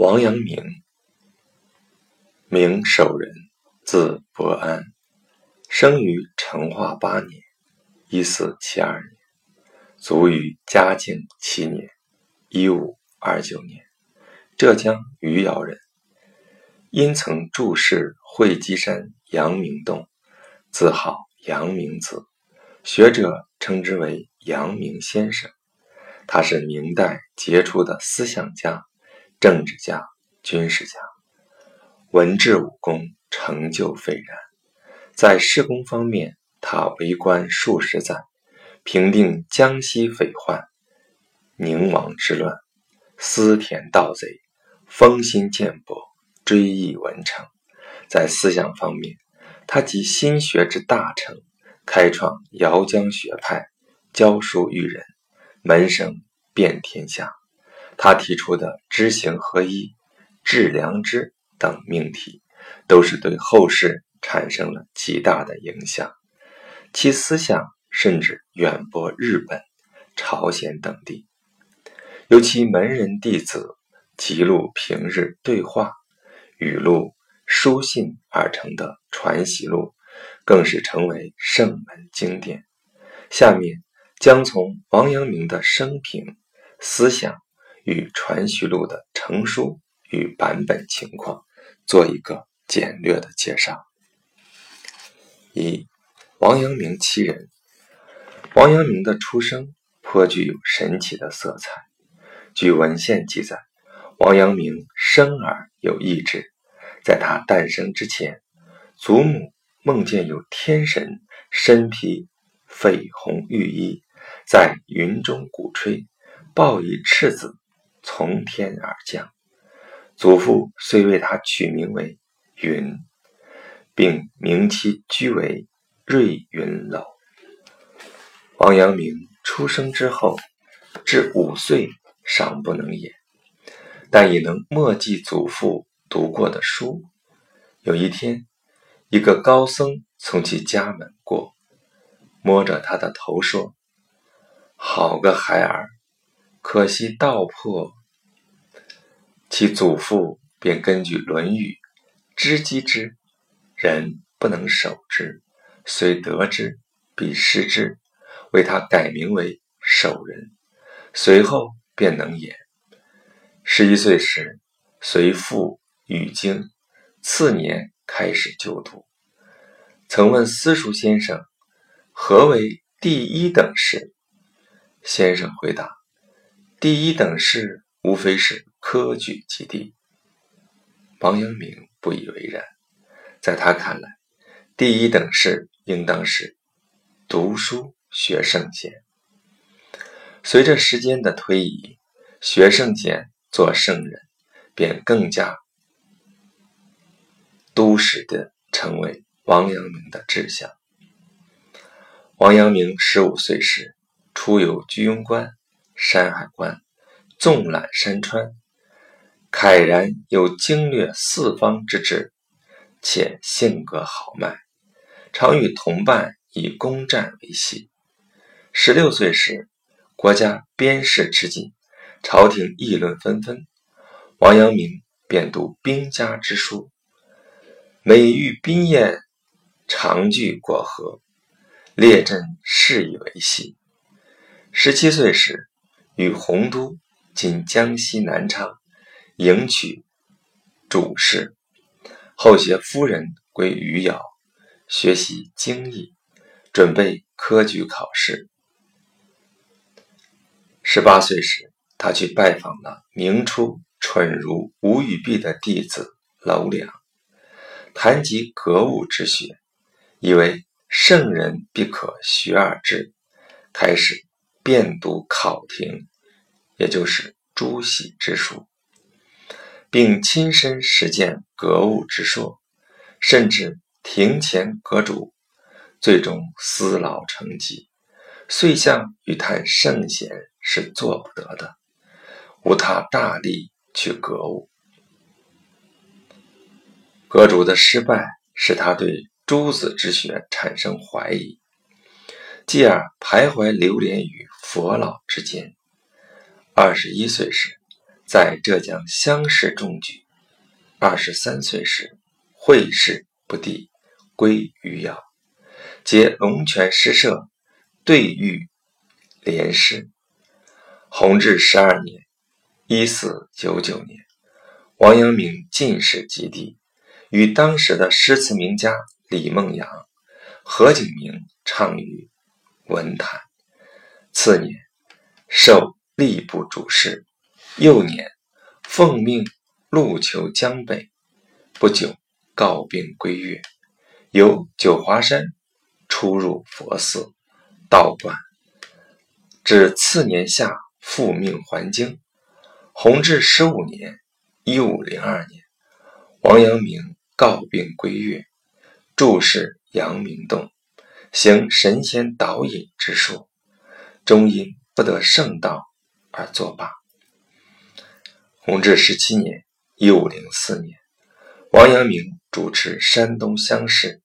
王阳明，明守仁，字伯安，生于成化八年（一四七二年），卒于嘉靖七年（一五二九年），浙江余姚人。因曾注释会稽山阳明洞，自号阳明子，学者称之为阳明先生。他是明代杰出的思想家。政治家、军事家，文治武功成就斐然。在施工方面，他为官数十载，平定江西匪患、宁王之乱，私田盗贼，风心剑薄，追忆文成。在思想方面，他集心学之大成，开创姚江学派，教书育人，门生遍天下。他提出的知行合一、致良知等命题，都是对后世产生了极大的影响。其思想甚至远播日本、朝鲜等地。由其门人弟子记录平日对话、语录、书信而成的传习录，更是成为圣门经典。下面将从王阳明的生平、思想。与《传习录》的成书与版本情况做一个简略的介绍。一、王阳明其人。王阳明的出生颇具有神奇的色彩。据文献记载，王阳明生而有意志，在他诞生之前，祖母梦见有天神身披绯红玉衣，在云中鼓吹，抱一赤子。从天而降，祖父遂为他取名为云，并名其居为瑞云楼。王阳明出生之后，至五岁尚不能言，但已能默记祖父读过的书。有一天，一个高僧从其家门过，摸着他的头说：“好个孩儿，可惜道破。”其祖父便根据《论语》“知机之人不能守之，虽得之必失之”，为他改名为守仁。随后便能言。十一岁时，随父语经，次年开始就读。曾问私塾先生：“何为第一等事？”先生回答：“第一等事，无非是。”科举及第，王阳明不以为然。在他看来，第一等事应当是读书学圣贤。随着时间的推移，学圣贤做圣人，便更加都实的成为王阳明的志向。王阳明十五岁时，出游居庸关、山海关，纵览山川。慨然有经略四方之志，且性格豪迈，常与同伴以攻战为戏。十六岁时，国家边事吃紧，朝廷议论纷纷，王阳明便读兵家之书，每遇兵宴，常聚过河，列阵事以为戏。十七岁时，与洪都（今江西南昌）。迎娶主事，后携夫人归余姚，学习经义，准备科举考试。十八岁时，他去拜访了明初蠢如吴语弼的弟子娄良，谈及格物之学，以为圣人必可学而知，开始遍读考亭，也就是朱熹之书。并亲身实践格物之说，甚至庭前阁主，最终思劳成疾。遂相与谈圣贤是做不得的，无他大力去格物。阁主的失败使他对诸子之学产生怀疑，继而徘徊流连于佛老之间。二十一岁时，在浙江乡试中举。二十三岁时，会试不第，归余姚，结龙泉诗社对御联诗。弘治十二年（一四九九年），王阳明进士及第，与当时的诗词名家李梦阳、何景明畅于文坛。次年，授吏部主事。幼年，奉命陆求江北，不久告病归岳，由九华山出入佛寺道观，至次年夏复命还京。弘治十五年（一五零二年），王阳明告病归岳，注释阳明洞，行神仙导引之术，终因不得圣道而作罢。弘治十七年（一五零四年），王阳明主持山东乡试，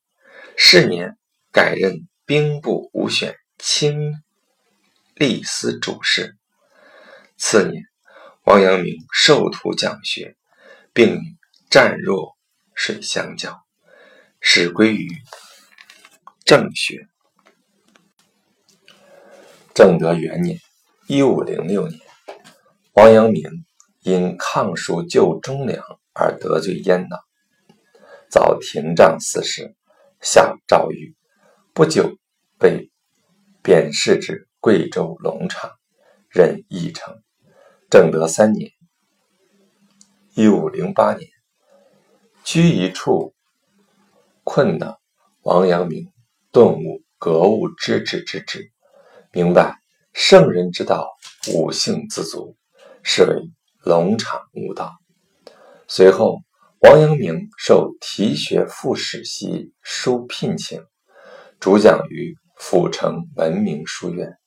是年改任兵部武选清吏司主事。次年，王阳明授徒讲学，并与湛若水相交，始归于正学。正德元年（一五零六年），王阳明。因抗蜀救忠良而得罪阉党，遭廷杖四十，下诏狱。不久被贬仕至贵州龙场，任驿丞。正德三年（一五零八年），居一处困难，王阳明顿悟格物致知之志，明白圣人之道，五性自足，是为。龙场悟道。随后，王阳明受提学副使席书聘请，主讲于府城文明书院，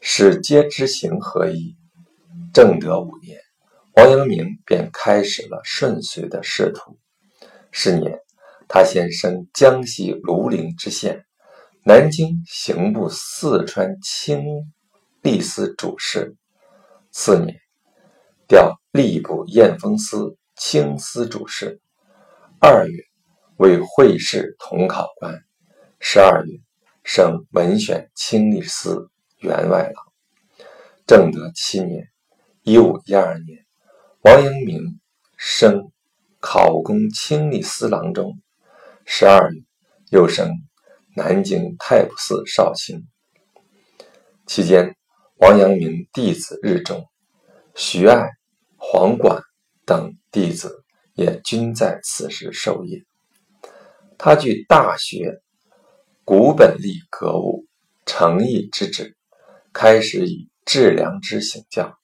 使皆知行合一。正德五年，王阳明便开始了顺遂的仕途。是年，他先升江西庐陵知县，南京刑部四川清吏司主事。次年。调吏部验封司清司主事。二月，为会试统考官。十二月，升文选清吏司员外郎。正德七年（一五一二年），王阳明升考功清吏司郎中。十二月，又升南京太仆寺少卿。期间，王阳明弟子日众，徐爱。黄管等弟子也均在此时授业。他据《大学》古本立格物、诚意之旨，开始以致良知行教。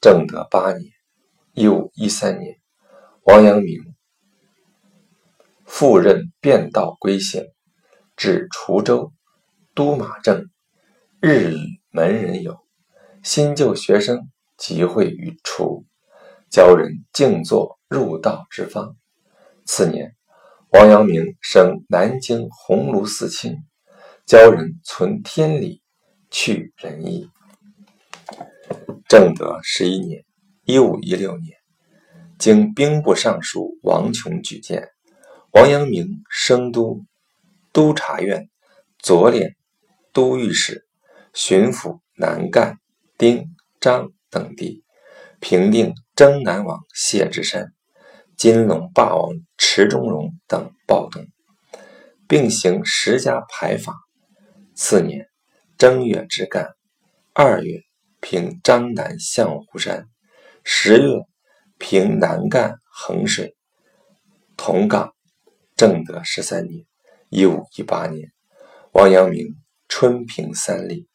正德八年（一五一三年），王阳明赴任便道归行，至滁州都马正，日与门人游，新旧学生集会于滁。教人静坐入道之方。次年，王阳明升南京鸿胪寺卿，教人存天理，去仁义。正德十一年（一五一六年），经兵部尚书王琼举荐，王阳明升都督察院左脸都御史，巡抚南赣、丁、张等地。平定征南王谢之山、金龙霸王池中荣等暴动，并行十家牌法。次年正月之干，二月平张南象湖山，十月平南赣衡水。同岗。正德十三年（一五一八年），王阳明春平三立，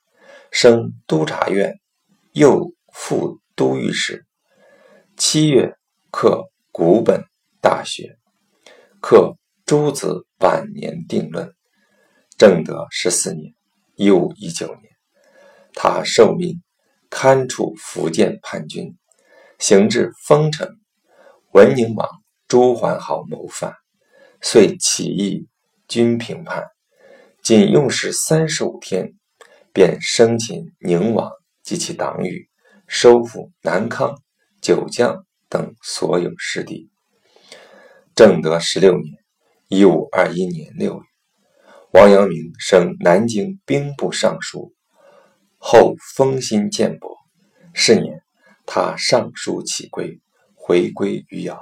升督察院右副。都御史，七月刻古本大学，刻诸子晚年定论。正德十四年（一五一九年），他受命勘处福建叛军，行至丰城，文宁王朱桓豪谋反，遂起义军平叛，仅用时三十五天，便生擒宁王及其党羽。收复南康，九江等所有失地。正德十六年（一五二一年六月），王阳明升南京兵部尚书，后封新建伯。是年，他上书起归，回归余姚，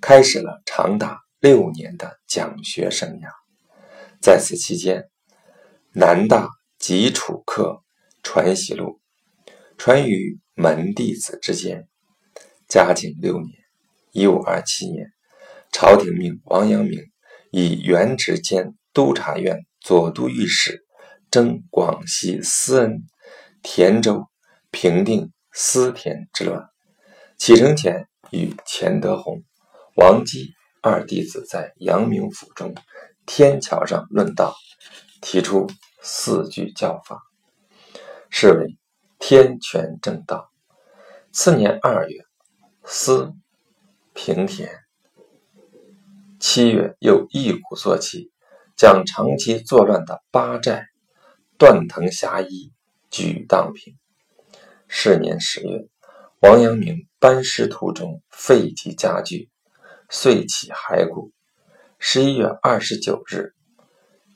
开始了长达六年的讲学生涯。在此期间，南大及楚客传习录传于门弟子之间。嘉靖六年（一五二七年），朝廷命王阳明以原职兼督察院左都御史，征广西思恩、田州，平定思田之乱。启程前，与钱德洪、王基二弟子在阳明府中天桥上论道，提出四句教法，是为天权正道。次年二月。思平田，七月又一鼓作气，将长期作乱的八寨、断藤峡一举荡平。是年十月，王阳明班师途中废疾加剧，遂起骸骨。十一月二十九日，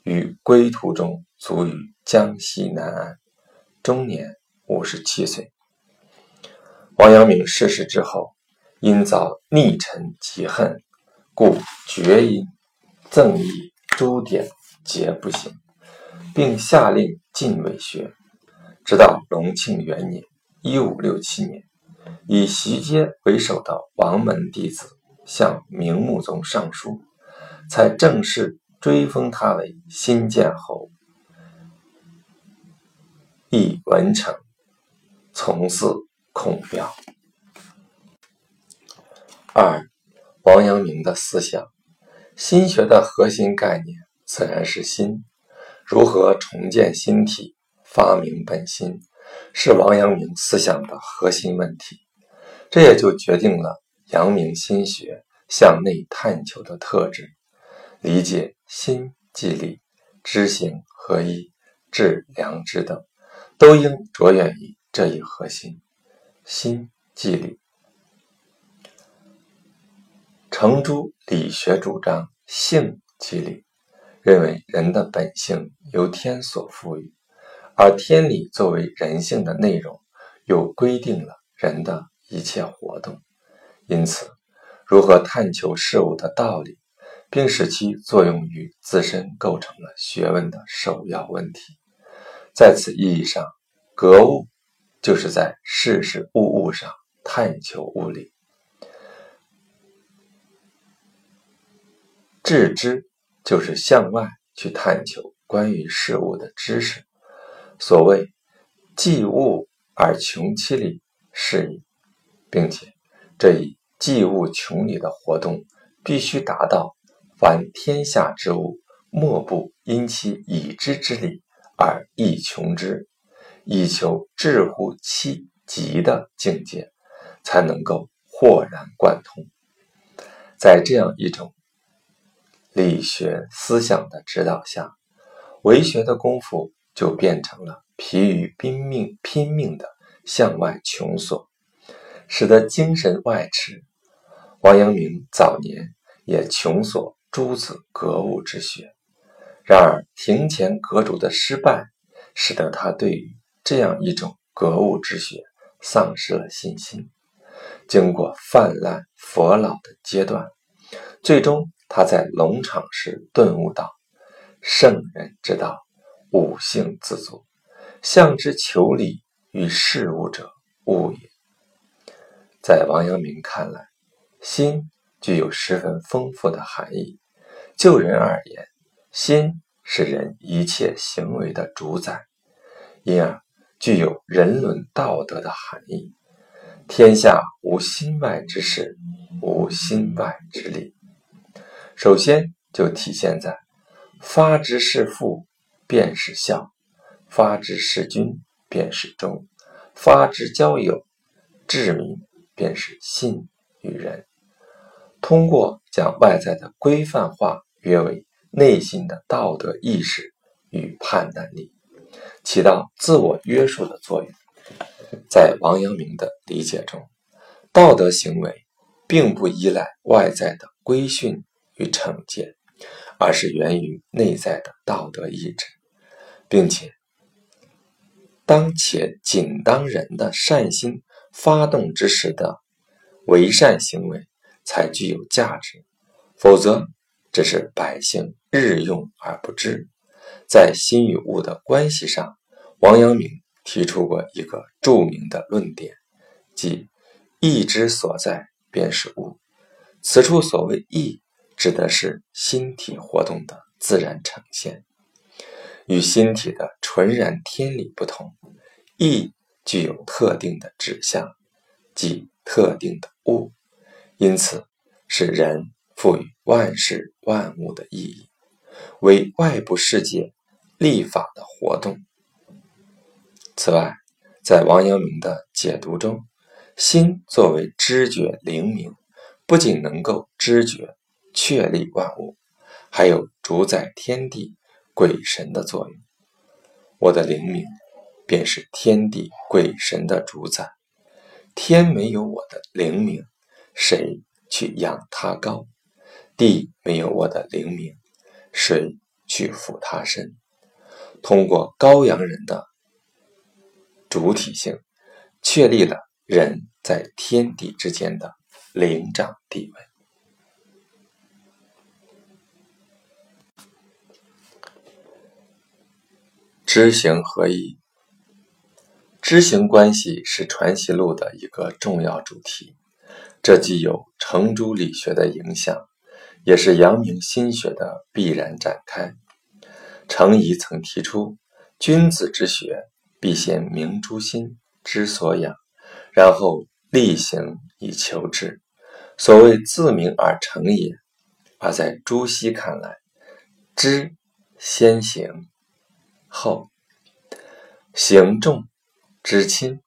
于归途中卒于江西南安，终年五十七岁。王阳明逝世之后。因遭逆臣嫉恨，故绝音赠以诸典皆不行，并下令禁伪学。直到隆庆元年（一五六七年），以徐阶为首的王门弟子向明穆宗上书，才正式追封他为新建侯。亦文成，从祀孔庙。二，王阳明的思想，心学的核心概念自然是心。如何重建心体、发明本心，是王阳明思想的核心问题。这也就决定了阳明心学向内探求的特质。理解心即理，知行合一，致良知等，都应着眼于这一核心：心即理。程朱理学主张性即理，认为人的本性由天所赋予，而天理作为人性的内容，又规定了人的一切活动。因此，如何探求事物的道理，并使其作用于自身，构成了学问的首要问题。在此意义上，格物就是在事事物物上探求物理。致知就是向外去探求关于事物的知识。所谓“济物而穷其理”是矣，并且这一济物穷理的活动必须达到凡天下之物，莫不因其已知之理而易穷之，以求至乎其极的境界，才能够豁然贯通。在这样一种。理学思想的指导下，为学的功夫就变成了疲于拼命、拼命的向外穷索，使得精神外驰。王阳明早年也穷索诸子格物之学，然而庭前阁主的失败，使得他对于这样一种格物之学丧失了信心。经过泛滥佛老的阶段，最终。他在龙场时顿悟道：“圣人之道，悟性自足，向之求理与事物者，物也。”在王阳明看来，心具有十分丰富的含义。就人而言，心是人一切行为的主宰，因而具有人伦道德的含义。天下无心外之事，无心外之理。首先就体现在发之事父，便是孝；发之事君，便是忠；发之交友、治民，便是信与仁。通过将外在的规范化约为内心的道德意识与判断力，起到自我约束的作用。在王阳明的理解中，道德行为并不依赖外在的规训与惩戒，而是源于内在的道德意志，并且当且仅当人的善心发动之时的为善行为才具有价值，否则只是百姓日用而不知。在心与物的关系上，王阳明提出过一个著名的论点，即。意之所在，便是物。此处所谓意，指的是心体活动的自然呈现。与心体的纯然天理不同，意具有特定的指向，即特定的物，因此是人赋予万事万物的意义，为外部世界立法的活动。此外，在王阳明的解读中，心作为知觉灵明，不仅能够知觉确立万物，还有主宰天地鬼神的作用。我的灵明，便是天地鬼神的主宰。天没有我的灵明，谁去养他高？地没有我的灵明，谁去俯他身？通过高阳人的主体性，确立了。人在天地之间的灵长地位，知行合一。知行关系是《传习录》的一个重要主题，这既有程朱理学的影响，也是阳明心学的必然展开。程颐曾提出：“君子之学，必先明诸心，之所养。”然后力行以求之，所谓自明而成也。而在朱熹看来，知先行，后行重知亲。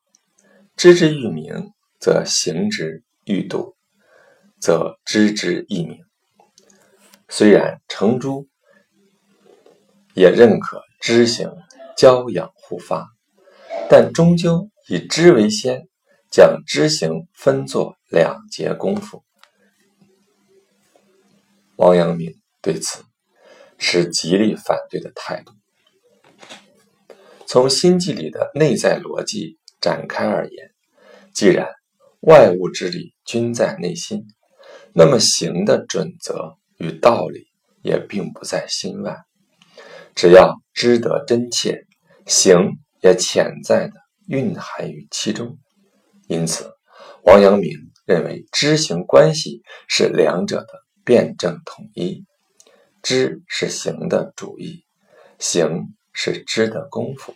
知之愈明，则行之愈笃，则知之亦明。虽然程朱也认可知行交养互发，但终究以知为先。将知行分作两节功夫，王阳明对此持极力反对的态度。从心计里的内在逻辑展开而言，既然外物之理均在内心，那么行的准则与道理也并不在心外。只要知得真切，行也潜在的蕴含于其中。因此，王阳明认为知行关系是两者的辩证统一。知是行的主意，行是知的功夫，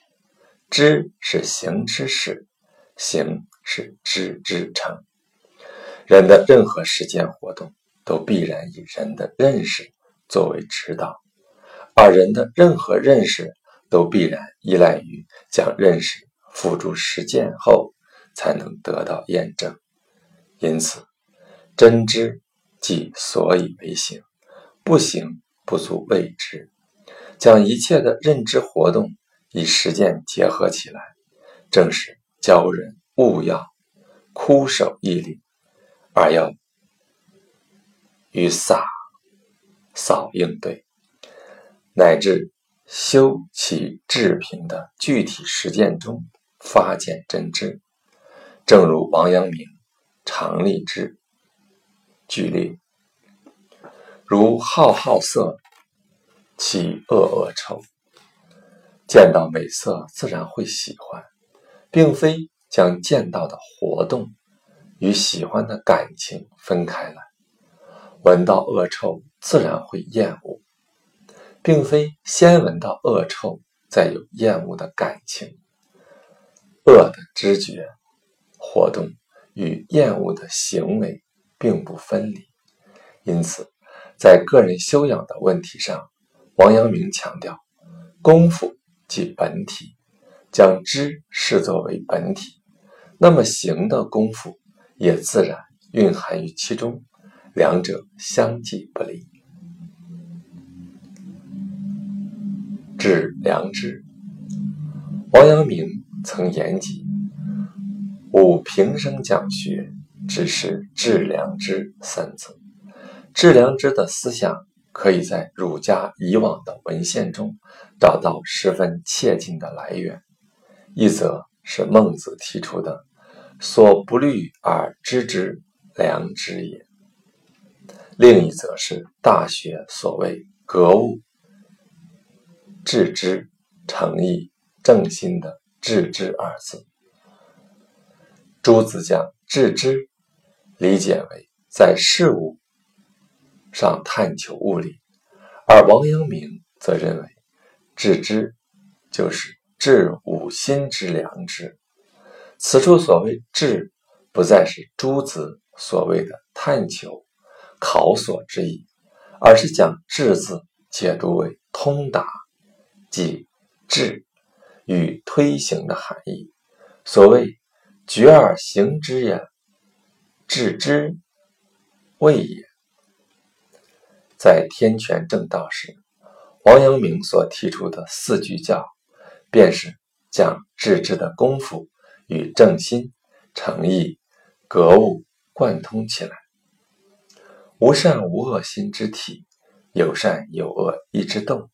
知是行之始，行是知之成。人的任何实践活动都必然以人的认识作为指导，把人的任何认识都必然依赖于将认识付诸实践后。才能得到验证，因此，真知即所以为行，不行不足谓知。将一切的认知活动与实践结合起来，正是教人勿要枯守毅力，而要与洒扫应对，乃至修其治平的具体实践中发现真知。正如王阳明常立之举例，如好好色，其恶恶臭，见到美色自然会喜欢，并非将见到的活动与喜欢的感情分开来；闻到恶臭自然会厌恶，并非先闻到恶臭再有厌恶的感情。恶的知觉。活动与厌恶的行为并不分离，因此，在个人修养的问题上，王阳明强调，功夫即本体，将知视作为本体，那么行的功夫也自然蕴含于其中，两者相继不离。致良知，王阳明曾言及。吾平生讲学，只是致良知三字。致良知的思想，可以在儒家以往的文献中找到十分切近的来源。一则是孟子提出的“所不虑而知之，良知也”；另一则是《大学》所谓“格物致知、诚意正心”的“致知”二字。朱子将“致知”理解为在事物上探求物理，而王阳明则认为“致知”就是。治五心之良知，此处所谓“致”，不再是诸子所谓的探求、考索之意，而是将“治”字解读为通达，即治与推行的含义。所谓“决而行之也，治之谓也”。在天权正道时，王阳明所提出的四句教。便是将致知的功夫与正心、诚意、格物贯通起来。无善无恶心之体，有善有恶意之动。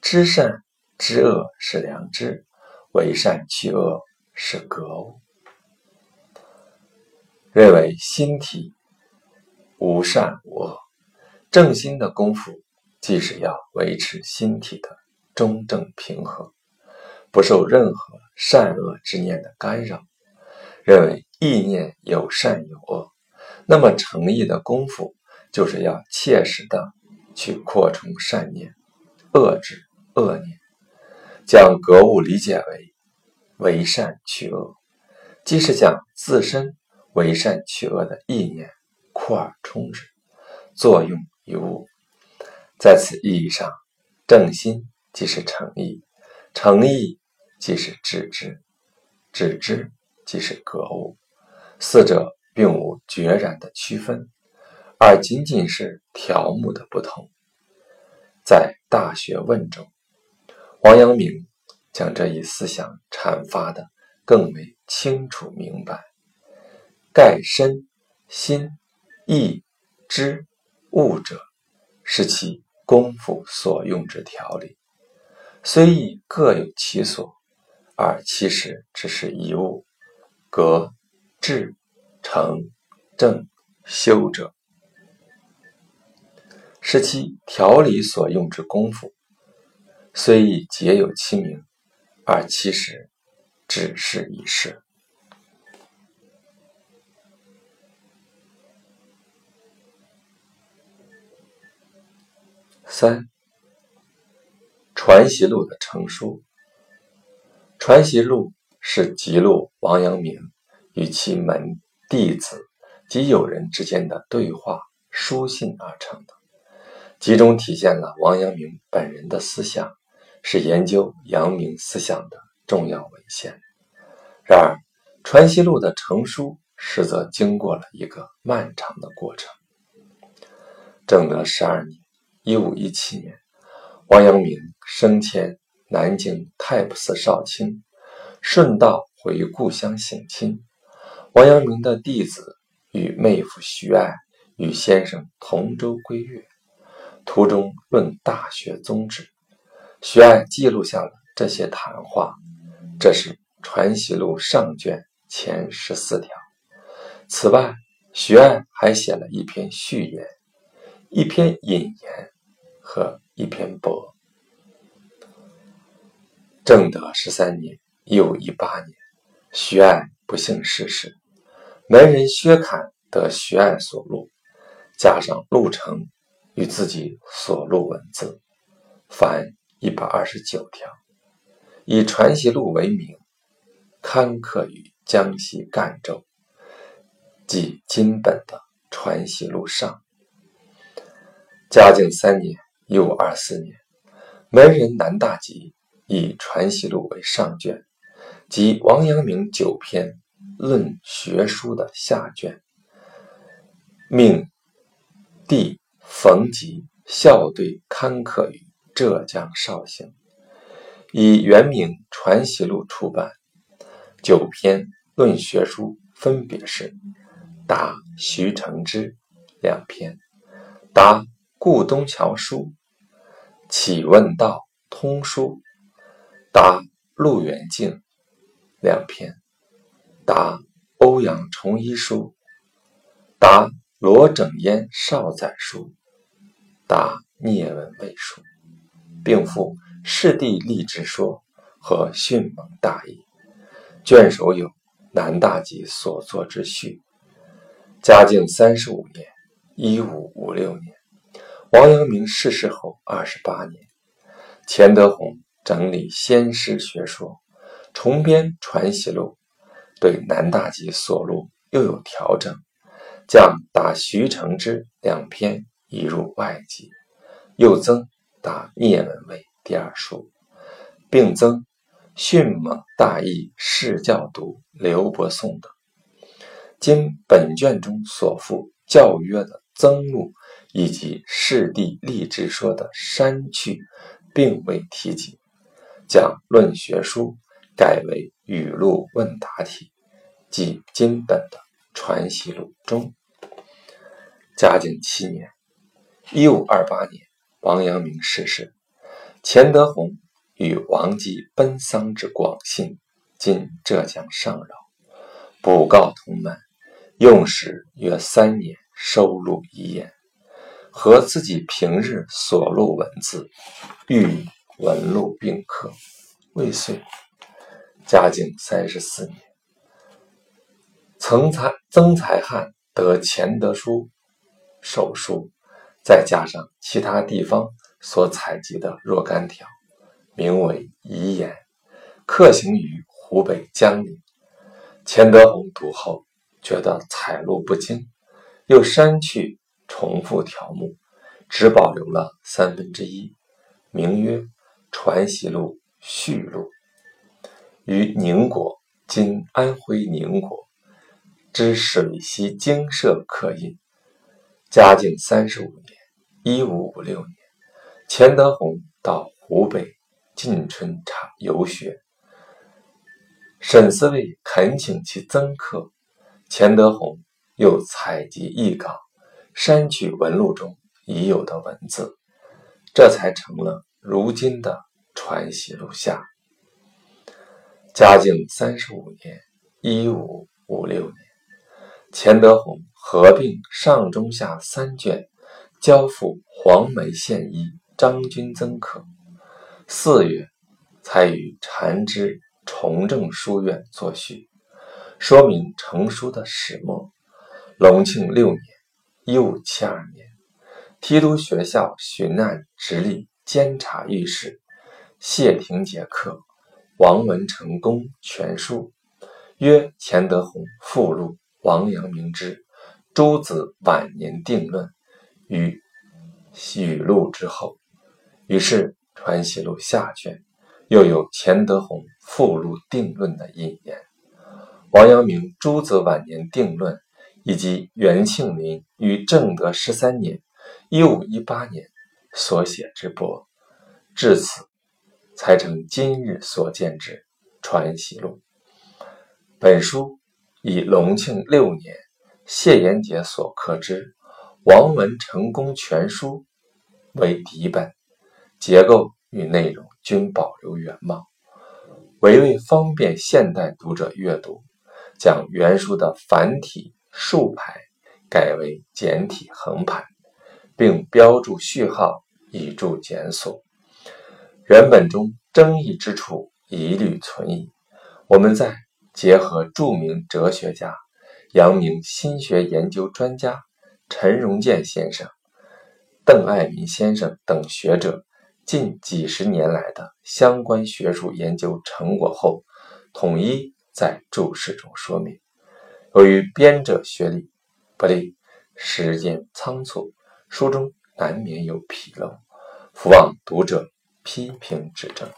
知善知恶是良知，为善去恶是格物。认为心体无善无恶，正心的功夫，即是要维持心体的中正平和。不受任何善恶之念的干扰，认为意念有善有恶，那么诚意的功夫就是要切实的去扩充善念，遏制恶念，将格物理解为为善去恶，即是将自身为善去恶的意念扩而充之，作用于物。在此意义上，正心即是诚意，诚意。即是致知，致知即是格物，四者并无决然的区分，而仅仅是条目的不同。在《大学问》中，王阳明将这一思想阐发的更为清楚明白。盖身、心、意、知、物者，是其功夫所用之条理，虽亦各有其所。而其实只是一物，格、致、诚、正、修者，是其条理所用之功夫，虽亦皆有其名，而其实只是一事。三，《传习录》的成书。《传习录》是记录王阳明与其门弟子及友人之间的对话书信而成的，集中体现了王阳明本人的思想，是研究阳明思想的重要文献。然而，《传习录》的成书实则经过了一个漫长的过程。正德十二年（一五一七年），王阳明升迁。南京太仆寺少卿，顺道回故乡省亲。王阳明的弟子与妹夫徐爱与先生同舟归粤，途中论《大学》宗旨。徐爱记录下了这些谈话，这是《传习录》上卷前十四条。此外，徐爱还写了一篇序言、一篇引言和一篇驳。正德十三年（一五一八年），徐爱不幸逝世，门人薛侃得徐爱所录，加上陆成与自己所录文字，凡一百二十九条，以《传习录》为名，刊刻于江西赣州，即今本的《传习录》上。嘉靖三年（一五二四年），门人南大吉。以《传习录》为上卷，即王阳明九篇论学书的下卷，命弟冯吉校对刊刻于浙江绍兴，以原名《传习录》出版。九篇论学书分别是：答徐承之两篇，答顾东桥书，启问道通书，答陆元敬两篇，答欧阳崇一书，答罗整烟少载书，答聂文蔚书，并附《世地立志说》和《训蒙大意》，卷首有南大吉所作之序。嘉靖三十五年（一五五六年），王阳明逝世后二十八年，钱德洪整理先师学说，重编《传习录》，对南大吉所录又有调整，将打徐承之两篇移入外籍，又增答聂文蔚第二书，并增《迅猛大义释教读》刘伯颂等。经本卷中所附教约的增录，以及《释地立志说》的删去，并未提及，将论学书改为语录问答体，即今本的《传习录》中。嘉靖七年（一五二八年），王阳明逝世，钱德洪与王继奔丧至广信（今浙江上饶），卜告同门。用时约三年，收录遗言，和自己平日所录文字，欲文录并刻，未遂。嘉靖三十四年，曾才曾才翰得钱德书手书，再加上其他地方所采集的若干条，名为遗言，刻行于湖北江陵。钱德洪读后。觉得采录不精，又删去重复条目，只保留了三分之一，名曰《传习录序录》，于宁国（今安徽宁国）之水西精舍刻印。嘉靖三十五年（一五五六年），钱德洪到湖北晋春查游学，沈思卫恳请其增刻。钱德洪又采集译稿，删去文录中已有的文字，这才成了如今的《传习录下》。嘉靖三十五年（一五五六年），钱德洪合并上中下三卷，交付黄梅县医张君增可。四月，才与禅之崇正书院作序。说明成书的始末。隆庆六年（一五七二年），提督学校巡按直隶监察御史谢廷杰刻王文成公全书，曰钱德洪附录王阳明之诸子晚年定论于语录之后。于是《传习录》下卷又有钱德洪附录定论的引言。王阳明诸子晚年定论，以及元庆龄于正德十三年（一五一八年）所写之博，至此才成今日所见之《传习录》。本书以隆庆六年谢延杰所刻之《王文成功全书》为底本，结构与内容均保留原貌，为为方便现代读者阅读。将原书的繁体竖排改为简体横排，并标注序号以助检索。原本中争议之处一律存疑。我们再结合著名哲学家、阳明心学研究专家陈荣健先生、邓爱民先生等学者近几十年来的相关学术研究成果后，统一。在注释中说明，由于编者学历不力，时间仓促，书中难免有纰漏，伏望读者批评指正。